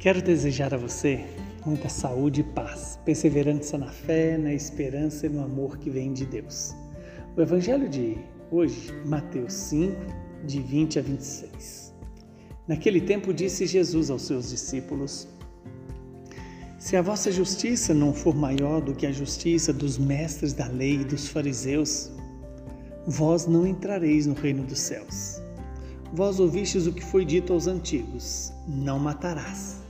Quero desejar a você muita saúde e paz, perseverança na fé, na esperança e no amor que vem de Deus. O Evangelho de hoje, Mateus 5, de 20 a 26. Naquele tempo disse Jesus aos seus discípulos: Se a vossa justiça não for maior do que a justiça dos mestres da lei e dos fariseus, vós não entrareis no reino dos céus. Vós ouvistes o que foi dito aos antigos: Não matarás.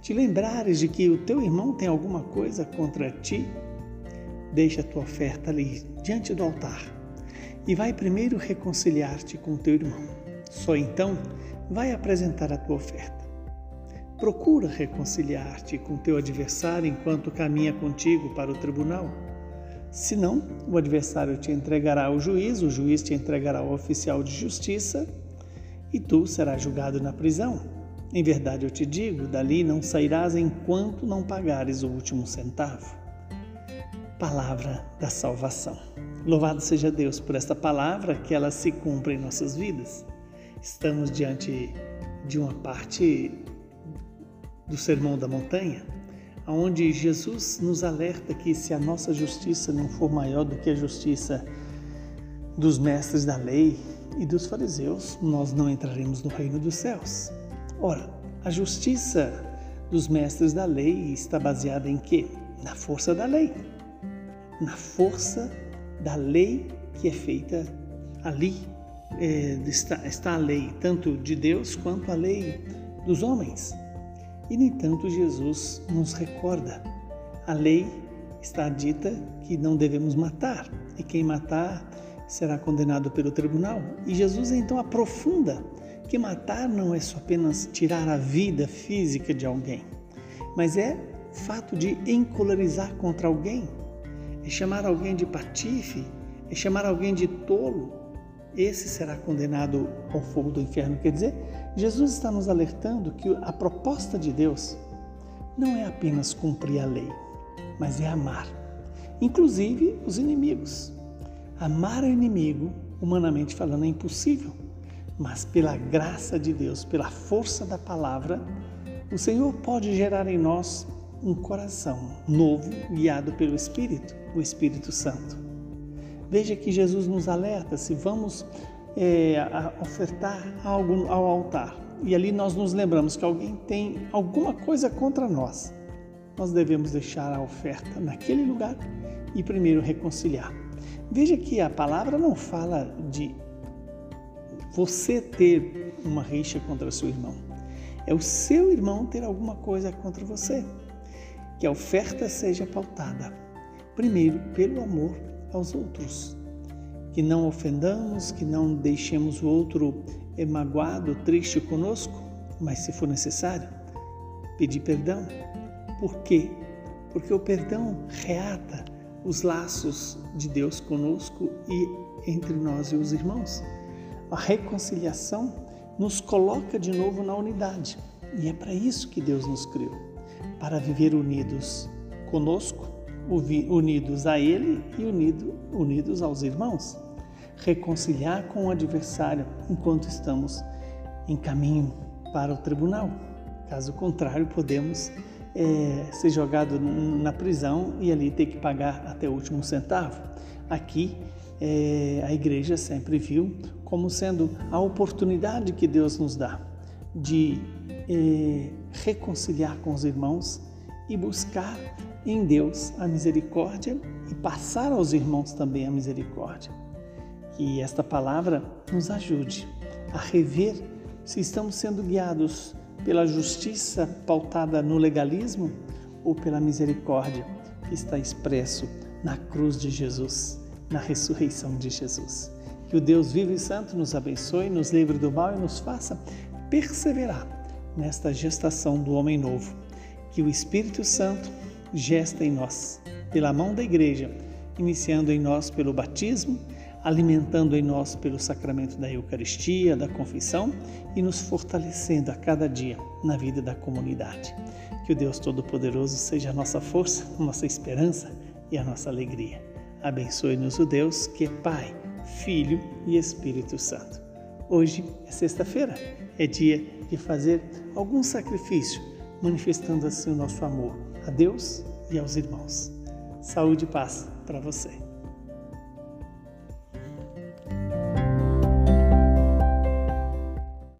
te lembrares de que o teu irmão tem alguma coisa contra ti, deixa a tua oferta ali diante do altar e vai primeiro reconciliar-te com o teu irmão. Só então vai apresentar a tua oferta. Procura reconciliar-te com teu adversário enquanto caminha contigo para o tribunal. Senão, o adversário te entregará ao juiz, o juiz te entregará ao oficial de justiça e tu serás julgado na prisão. Em verdade eu te digo: dali não sairás enquanto não pagares o último centavo. Palavra da salvação. Louvado seja Deus por esta palavra, que ela se cumpre em nossas vidas. Estamos diante de uma parte do Sermão da Montanha, onde Jesus nos alerta que se a nossa justiça não for maior do que a justiça dos mestres da lei e dos fariseus, nós não entraremos no reino dos céus. Ora, a justiça dos mestres da lei está baseada em quê? Na força da lei. Na força da lei que é feita ali. É, está, está a lei tanto de Deus quanto a lei dos homens. E, no entanto, Jesus nos recorda: a lei está dita que não devemos matar, e quem matar será condenado pelo tribunal. E Jesus então aprofunda que matar não é só apenas tirar a vida física de alguém, mas é fato de encolarizar contra alguém, é chamar alguém de patife, é chamar alguém de tolo. Esse será condenado ao fogo do inferno. Quer dizer, Jesus está nos alertando que a proposta de Deus não é apenas cumprir a lei, mas é amar, inclusive os inimigos. Amar o inimigo, humanamente falando, é impossível, mas pela graça de Deus, pela força da palavra, o Senhor pode gerar em nós um coração novo, guiado pelo Espírito, o Espírito Santo. Veja que Jesus nos alerta se vamos é, ofertar algo ao altar e ali nós nos lembramos que alguém tem alguma coisa contra nós, nós devemos deixar a oferta naquele lugar e primeiro reconciliar. Veja que a palavra não fala de você ter uma rixa contra seu irmão. É o seu irmão ter alguma coisa contra você. Que a oferta seja pautada, primeiro, pelo amor aos outros. Que não ofendamos, que não deixemos o outro magoado, triste conosco, mas se for necessário, pedir perdão. Por quê? Porque o perdão reata os laços de Deus conosco e entre nós e os irmãos. A reconciliação nos coloca de novo na unidade e é para isso que Deus nos criou para viver unidos conosco, unidos a Ele e unido, unidos aos irmãos. Reconciliar com o adversário enquanto estamos em caminho para o tribunal. Caso contrário, podemos é, ser jogado na prisão e ali ter que pagar até o último centavo. Aqui, é, a igreja sempre viu como sendo a oportunidade que Deus nos dá de é, reconciliar com os irmãos e buscar em Deus a misericórdia e passar aos irmãos também a misericórdia. Que esta palavra nos ajude a rever se estamos sendo guiados pela justiça pautada no legalismo ou pela misericórdia que está expresso na cruz de Jesus, na ressurreição de Jesus. Que o Deus vivo e santo nos abençoe, nos livre do mal e nos faça perseverar nesta gestação do homem novo. Que o Espírito Santo gesta em nós, pela mão da igreja, iniciando em nós pelo batismo, alimentando em nós pelo sacramento da Eucaristia, da confissão e nos fortalecendo a cada dia na vida da comunidade. Que o Deus Todo-Poderoso seja a nossa força, a nossa esperança e a nossa alegria. Abençoe-nos o Deus que é Pai, Filho e Espírito Santo. Hoje é sexta-feira, é dia de fazer algum sacrifício, manifestando assim o nosso amor a Deus e aos irmãos. Saúde e paz para você.